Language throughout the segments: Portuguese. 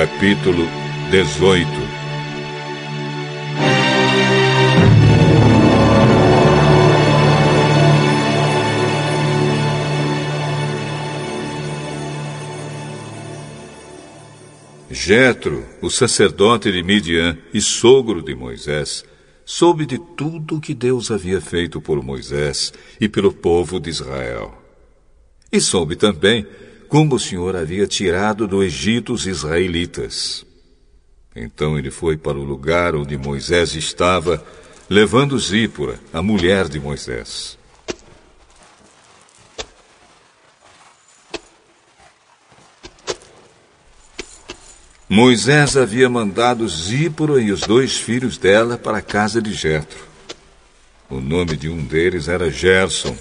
Capítulo 18 Jetro, o sacerdote de Midian e sogro de Moisés, soube de tudo o que Deus havia feito por Moisés e pelo povo de Israel. E soube também como o Senhor havia tirado do Egito os israelitas. Então ele foi para o lugar onde Moisés estava, levando Zípora, a mulher de Moisés. Moisés havia mandado Zípora e os dois filhos dela para a casa de Jetro. O nome de um deles era Gerson,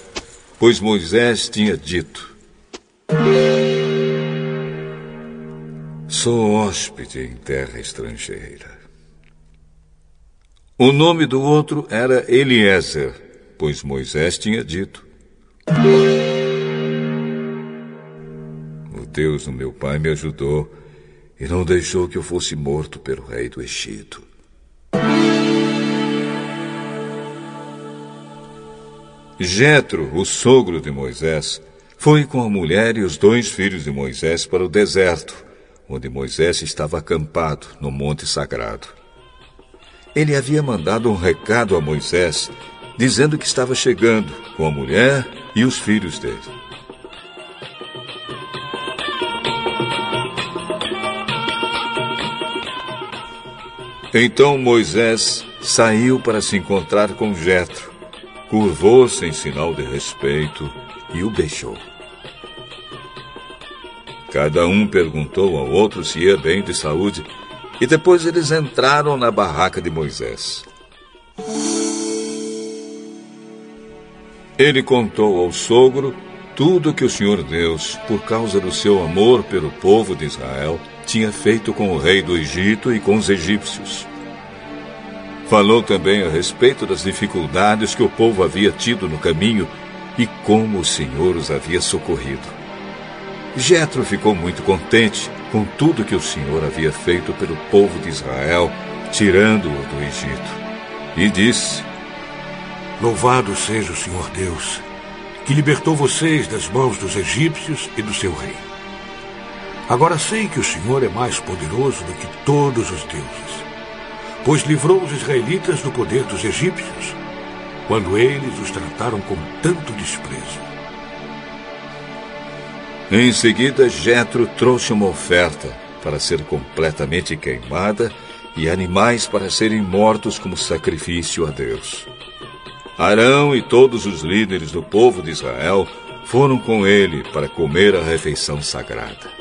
pois Moisés tinha dito: Sou hóspede em terra estrangeira. O nome do outro era Eliezer, pois Moisés tinha dito: O Deus do meu pai me ajudou e não deixou que eu fosse morto pelo rei do Egito. Jetro, o sogro de Moisés, foi com a mulher e os dois filhos de Moisés para o deserto, onde Moisés estava acampado no monte sagrado. Ele havia mandado um recado a Moisés, dizendo que estava chegando com a mulher e os filhos dele. Então Moisés saiu para se encontrar com Jetro, curvou-se em sinal de respeito e o beijou. Cada um perguntou ao outro se ia bem de saúde e depois eles entraram na barraca de Moisés. Ele contou ao sogro tudo que o Senhor Deus, por causa do seu amor pelo povo de Israel, tinha feito com o rei do Egito e com os egípcios. Falou também a respeito das dificuldades que o povo havia tido no caminho e como o Senhor os havia socorrido. Jetro ficou muito contente com tudo que o Senhor havia feito pelo povo de Israel, tirando-o do Egito. E disse: Louvado seja o Senhor Deus, que libertou vocês das mãos dos egípcios e do seu rei. Agora sei que o Senhor é mais poderoso do que todos os deuses, pois livrou os israelitas do poder dos egípcios, quando eles os trataram com tanto desprezo. Em seguida, Jetro trouxe uma oferta para ser completamente queimada e animais para serem mortos como sacrifício a Deus. Arão e todos os líderes do povo de Israel foram com ele para comer a refeição sagrada.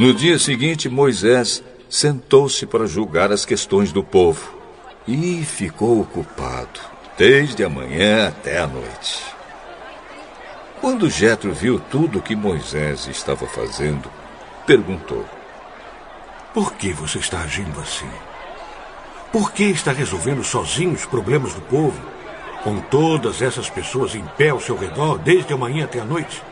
No dia seguinte, Moisés sentou-se para julgar as questões do povo e ficou ocupado desde a manhã até a noite. Quando Jetro viu tudo o que Moisés estava fazendo, perguntou: Por que você está agindo assim? Por que está resolvendo sozinho os problemas do povo, com todas essas pessoas em pé ao seu redor desde a manhã até a noite?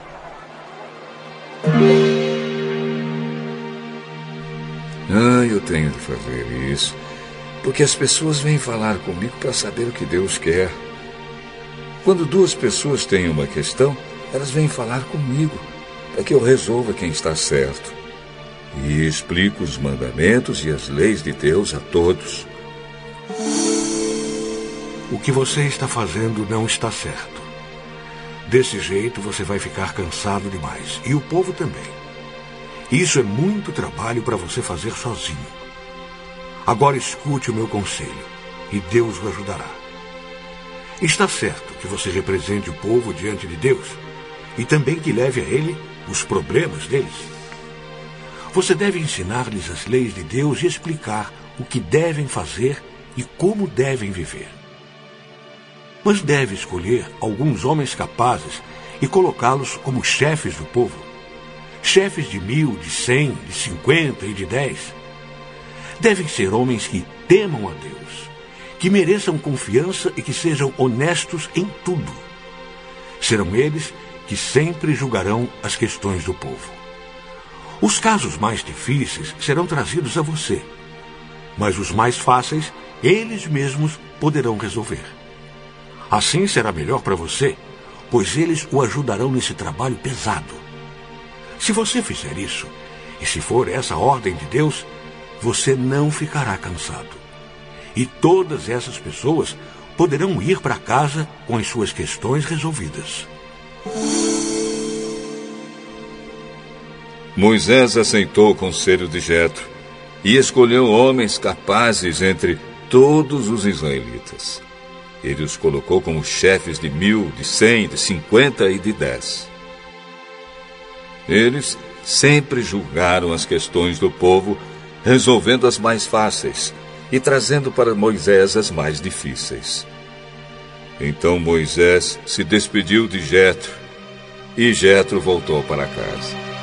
Ah, eu tenho de fazer isso. Porque as pessoas vêm falar comigo para saber o que Deus quer. Quando duas pessoas têm uma questão, elas vêm falar comigo para que eu resolva quem está certo. E explico os mandamentos e as leis de Deus a todos. O que você está fazendo não está certo. Desse jeito você vai ficar cansado demais. E o povo também. Isso é muito trabalho para você fazer sozinho. Agora escute o meu conselho e Deus o ajudará. Está certo que você represente o povo diante de Deus e também que leve a ele os problemas deles. Você deve ensinar-lhes as leis de Deus e explicar o que devem fazer e como devem viver. Mas deve escolher alguns homens capazes e colocá-los como chefes do povo chefes de mil, de cem, de cinquenta e de dez. Devem ser homens que temam a Deus, que mereçam confiança e que sejam honestos em tudo. Serão eles que sempre julgarão as questões do povo. Os casos mais difíceis serão trazidos a você, mas os mais fáceis eles mesmos poderão resolver. Assim será melhor para você, pois eles o ajudarão nesse trabalho pesado. Se você fizer isso, e se for essa a ordem de Deus, você não ficará cansado. E todas essas pessoas poderão ir para casa com as suas questões resolvidas. Moisés aceitou o conselho de Jetro e escolheu homens capazes entre todos os israelitas. Ele os colocou como chefes de mil, de cem, de cinquenta e de dez. Eles sempre julgaram as questões do povo, resolvendo as mais fáceis e trazendo para Moisés as mais difíceis. Então Moisés se despediu de Jetro e Jetro voltou para casa.